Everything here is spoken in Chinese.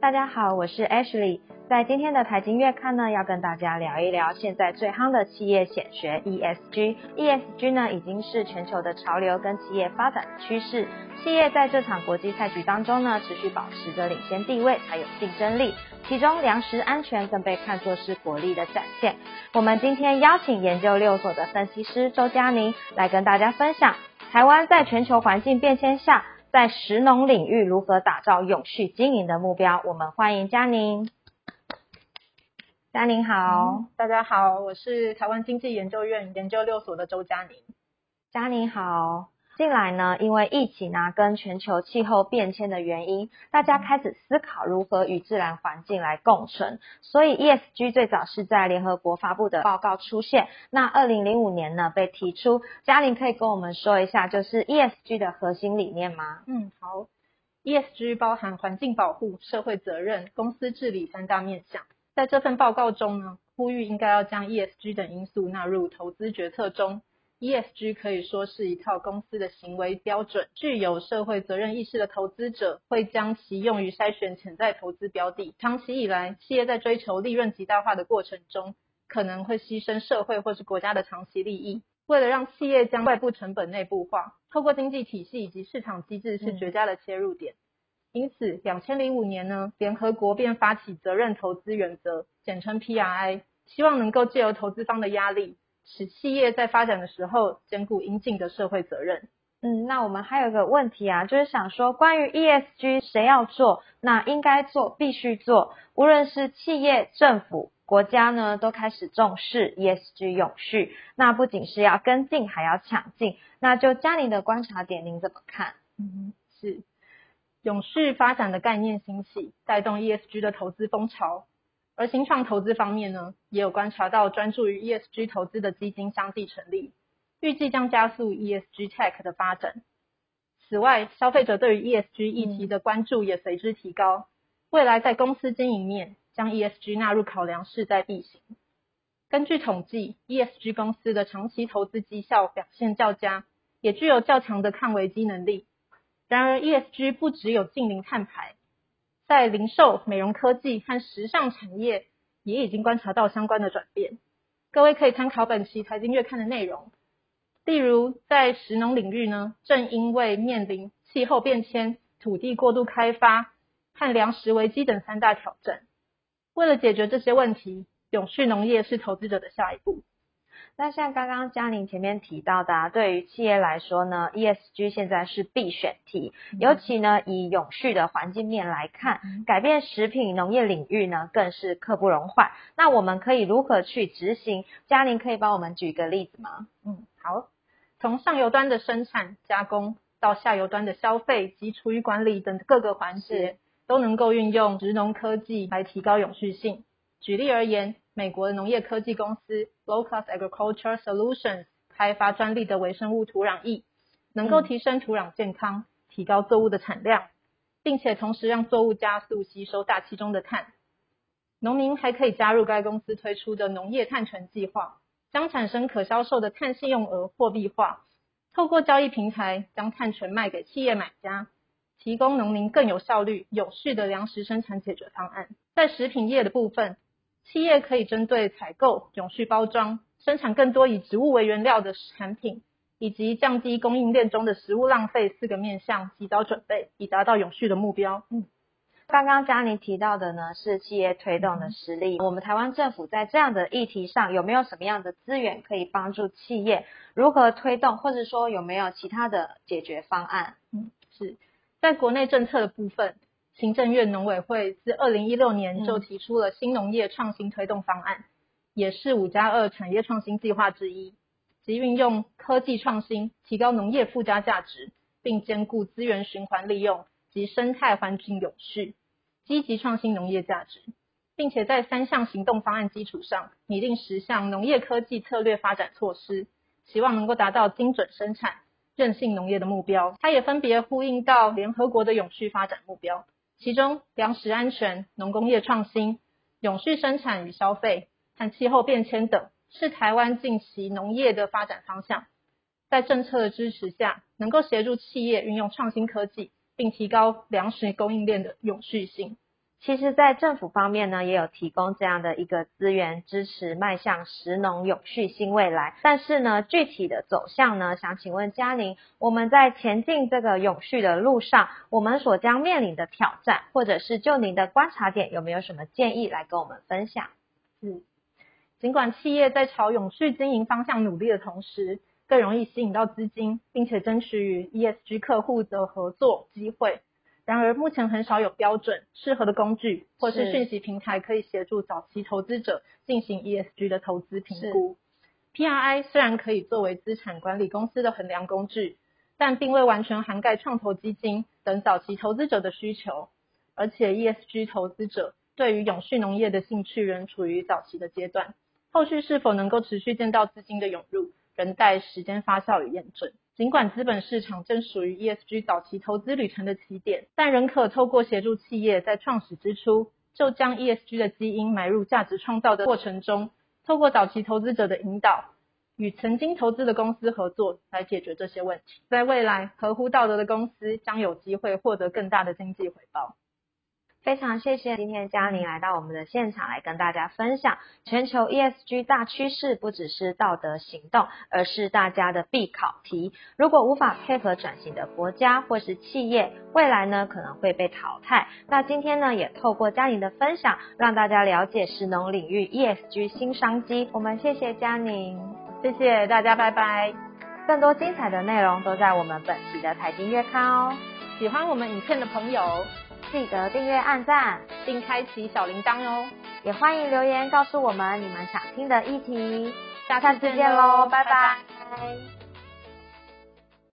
大家好，我是 Ashley。在今天的财经月刊呢，要跟大家聊一聊现在最夯的企业显学 ESG。ESG 呢，已经是全球的潮流跟企业发展的趋势。企业在这场国际赛局当中呢，持续保持着领先地位，才有竞争力。其中粮食安全更被看作是国力的展现。我们今天邀请研究六所的分析师周佳宁来跟大家分享，台湾在全球环境变迁下。在食农领域如何打造永续经营的目标？我们欢迎嘉宁。嘉宁好，大家好，我是台湾经济研究院研究六所的周嘉宁。嘉宁好。近来呢，因为疫情啊跟全球气候变迁的原因，大家开始思考如何与自然环境来共存。所以 ESG 最早是在联合国发布的报告出现。那二零零五年呢被提出，嘉玲可以跟我们说一下，就是 ESG 的核心理念吗？嗯，好。ESG 包含环境保护、社会责任、公司治理三大面向。在这份报告中呢，呼吁应该要将 ESG 等因素纳入投资决策中。ESG 可以说是一套公司的行为标准，具有社会责任意识的投资者会将其用于筛选潜在投资标的。长期以来，企业在追求利润极大化的过程中，可能会牺牲社会或是国家的长期利益。为了让企业将外部成本内部化，透过经济体系以及市场机制是绝佳的切入点。因此，两千零五年呢，联合国便发起责任投资原则，简称 PRI，希望能够借由投资方的压力。使企业在发展的时候兼顾应尽的社会责任。嗯，那我们还有一个问题啊，就是想说关于 ESG 谁要做，那应该做，必须做。无论是企业、政府、国家呢，都开始重视 ESG 永续。那不仅是要跟进，还要抢进。那就嘉玲的观察点，您怎么看？嗯，是永续发展的概念兴起，带动 ESG 的投资风潮。而新创投资方面呢，也有观察到专注于 ESG 投资的基金相继成立，预计将加速 ESG tech 的发展。此外，消费者对于 ESG 议题的关注也随之提高，未来在公司经营面将 ESG 纳入考量势在必行。根据统计，ESG 公司的长期投资绩效表现较佳，也具有较强的抗危机能力。然而，ESG 不只有近零碳排。在零售、美容科技和时尚产业也已经观察到相关的转变。各位可以参考本期财经月刊的内容。例如，在食农领域呢，正因为面临气候变迁、土地过度开发和粮食危机等三大挑战。为了解决这些问题，永续农业是投资者的下一步。那像刚刚嘉玲前面提到的，啊对于企业来说呢，ESG 现在是必选题，尤其呢以永续的环境面来看，改变食品农业领域呢更是刻不容缓。那我们可以如何去执行？嘉玲可以帮我们举个例子吗？嗯，好，从上游端的生产加工到下游端的消费及厨余管理等各个环节，都能够运用植农科技来提高永续性。举例而言，美国的农业科技公司 Low Cost Agriculture Solutions 开发专利的微生物土壤液，能够提升土壤健康，提高作物的产量，并且同时让作物加速吸收大气中的碳。农民还可以加入该公司推出的农业碳权计划，将产生可销售的碳信用额货币化，透过交易平台将碳权卖给企业买家，提供农民更有效率、有序的粮食生产解决方案。在食品业的部分。企业可以针对采购、永续包装、生产更多以植物为原料的产品，以及降低供应链中的食物浪费四个面向，及早准备，以达到永续的目标。嗯，刚刚嘉妮提到的呢，是企业推动的实力。我们台湾政府在这样的议题上，有没有什么样的资源可以帮助企业如何推动，或者说有没有其他的解决方案？嗯，是在国内政策的部分。行政院农委会自二零一六年就提出了新农业创新推动方案，也是五加二产业创新计划之一，即运用科技创新提高农业附加价值，并兼顾资源循环利用及生态环境永续，积极创新农业价值，并且在三项行动方案基础上拟定十项农业科技策略发展措施，希望能够达到精准生产、韧性农业的目标。它也分别呼应到联合国的永续发展目标。其中，粮食安全、农工业创新、永续生产与消费和气候变迁等，是台湾近期农业的发展方向。在政策的支持下，能够协助企业运用创新科技，并提高粮食供应链的永续性。其实，在政府方面呢，也有提供这样的一个资源，支持迈向食农永续新未来。但是呢，具体的走向呢，想请问嘉宁，我们在前进这个永续的路上，我们所将面临的挑战，或者是就您的观察点，有没有什么建议来跟我们分享？嗯，尽管企业在朝永续经营方向努力的同时，更容易吸引到资金，并且争取与 ESG 客户的合作机会。然而，目前很少有标准、适合的工具或是讯息平台可以协助早期投资者进行 ESG 的投资评估。PRI 虽然可以作为资产管理公司的衡量工具，但并未完全涵盖创投基金等早期投资者的需求。而且，ESG 投资者对于永续农业的兴趣仍处于早期的阶段，后续是否能够持续见到资金的涌入，仍待时间发酵与验证。尽管资本市场正属于 ESG 早期投资旅程的起点，但仍可透过协助企业在创始之初就将 ESG 的基因埋入价值创造的过程中，透过早期投资者的引导，与曾经投资的公司合作来解决这些问题。在未来，合乎道德的公司将有机会获得更大的经济回报。非常谢谢今天嘉宁来到我们的现场，来跟大家分享全球 ESG 大趋势，不只是道德行动，而是大家的必考题。如果无法配合转型的国家或是企业，未来呢可能会被淘汰。那今天呢，也透过嘉宁的分享，让大家了解食农领域 ESG 新商机。我们谢谢嘉宁，谢谢大家，拜拜。更多精彩的内容都在我们本期的财经月刊哦。喜欢我们影片的朋友。记得订阅、按赞，并开启小铃铛哦！也欢迎留言告诉我们你们想听的议题。下次见喽，拜拜。